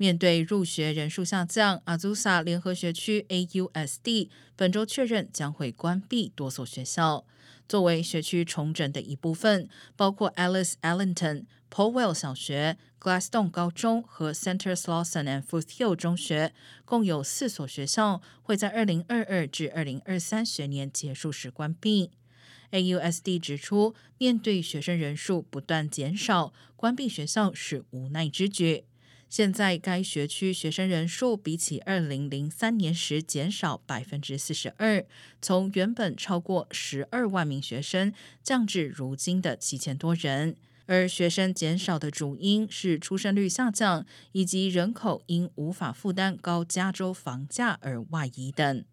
面对入学人数下降，阿祖萨联合学区 （AUSD） 本周确认将会关闭多所学校。作为学区重整的一部分，包括 Alice Allenton、Powell 小学、Glasstone 高中和 Center Slauson and Foothill 中学，共有四所学校会在二零二二至二零二三学年结束时关闭。AUSD 指出，面对学生人数不断减少，关闭学校是无奈之举。现在该学区学生人数比起二零零三年时减少百分之四十二，从原本超过十二万名学生降至如今的七千多人。而学生减少的主因是出生率下降，以及人口因无法负担高加州房价而外移等。